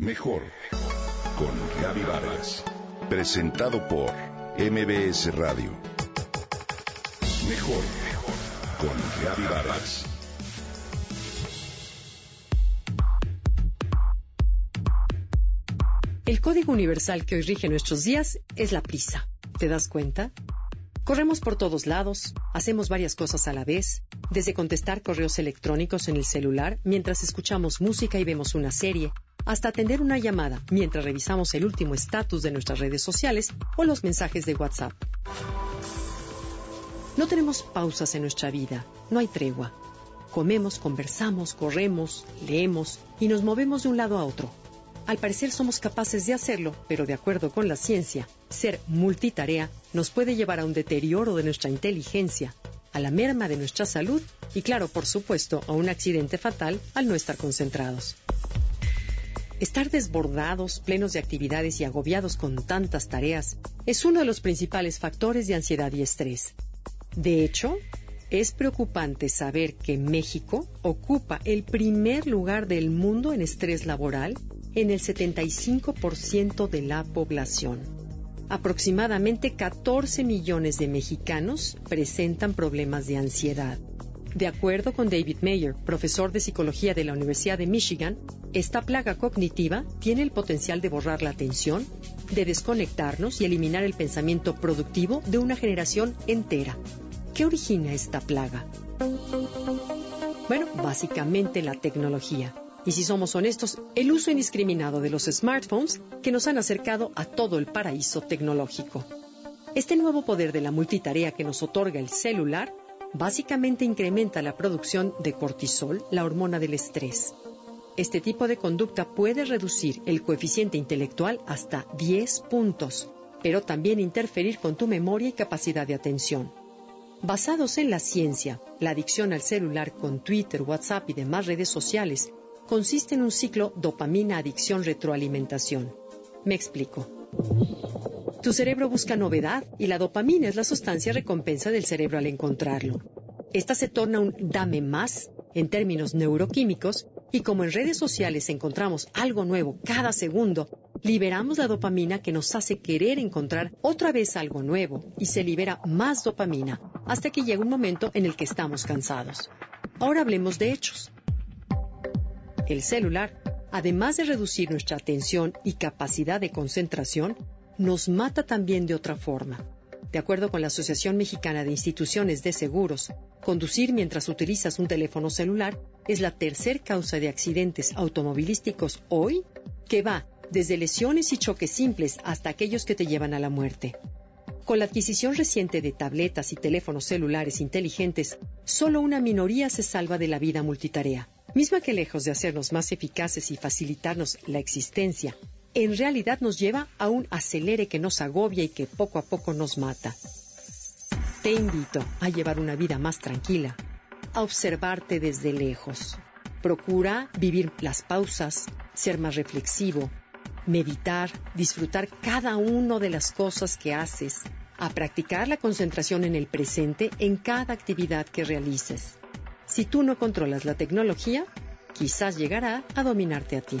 Mejor con Gaby Vargas. Presentado por MBS Radio. Mejor con Gaby Vargas. El código universal que hoy rige nuestros días es la prisa. ¿Te das cuenta? Corremos por todos lados, hacemos varias cosas a la vez, desde contestar correos electrónicos en el celular mientras escuchamos música y vemos una serie, hasta atender una llamada mientras revisamos el último estatus de nuestras redes sociales o los mensajes de WhatsApp. No tenemos pausas en nuestra vida, no hay tregua. Comemos, conversamos, corremos, leemos y nos movemos de un lado a otro. Al parecer somos capaces de hacerlo, pero de acuerdo con la ciencia, ser multitarea nos puede llevar a un deterioro de nuestra inteligencia, a la merma de nuestra salud y, claro, por supuesto, a un accidente fatal al no estar concentrados. Estar desbordados, plenos de actividades y agobiados con tantas tareas es uno de los principales factores de ansiedad y estrés. De hecho, es preocupante saber que México ocupa el primer lugar del mundo en estrés laboral en el 75% de la población. Aproximadamente 14 millones de mexicanos presentan problemas de ansiedad. De acuerdo con David Mayer, profesor de psicología de la Universidad de Michigan, esta plaga cognitiva tiene el potencial de borrar la atención, de desconectarnos y eliminar el pensamiento productivo de una generación entera. ¿Qué origina esta plaga? Bueno, básicamente la tecnología. Y si somos honestos, el uso indiscriminado de los smartphones que nos han acercado a todo el paraíso tecnológico. Este nuevo poder de la multitarea que nos otorga el celular básicamente incrementa la producción de cortisol, la hormona del estrés. Este tipo de conducta puede reducir el coeficiente intelectual hasta 10 puntos, pero también interferir con tu memoria y capacidad de atención. Basados en la ciencia, la adicción al celular con Twitter, WhatsApp y demás redes sociales consiste en un ciclo dopamina-adicción-retroalimentación. Me explico. Tu cerebro busca novedad y la dopamina es la sustancia recompensa del cerebro al encontrarlo. Esta se torna un dame más en términos neuroquímicos y como en redes sociales encontramos algo nuevo cada segundo, liberamos la dopamina que nos hace querer encontrar otra vez algo nuevo y se libera más dopamina hasta que llega un momento en el que estamos cansados. Ahora hablemos de hechos. El celular, además de reducir nuestra atención y capacidad de concentración, nos mata también de otra forma. De acuerdo con la Asociación Mexicana de Instituciones de Seguros, conducir mientras utilizas un teléfono celular es la tercer causa de accidentes automovilísticos hoy que va desde lesiones y choques simples hasta aquellos que te llevan a la muerte. Con la adquisición reciente de tabletas y teléfonos celulares inteligentes, solo una minoría se salva de la vida multitarea misma que lejos de hacernos más eficaces y facilitarnos la existencia, en realidad nos lleva a un acelere que nos agobia y que poco a poco nos mata. Te invito a llevar una vida más tranquila, a observarte desde lejos. Procura vivir las pausas, ser más reflexivo, meditar, disfrutar cada una de las cosas que haces, a practicar la concentración en el presente en cada actividad que realices. Si tú no controlas la tecnología, quizás llegará a dominarte a ti.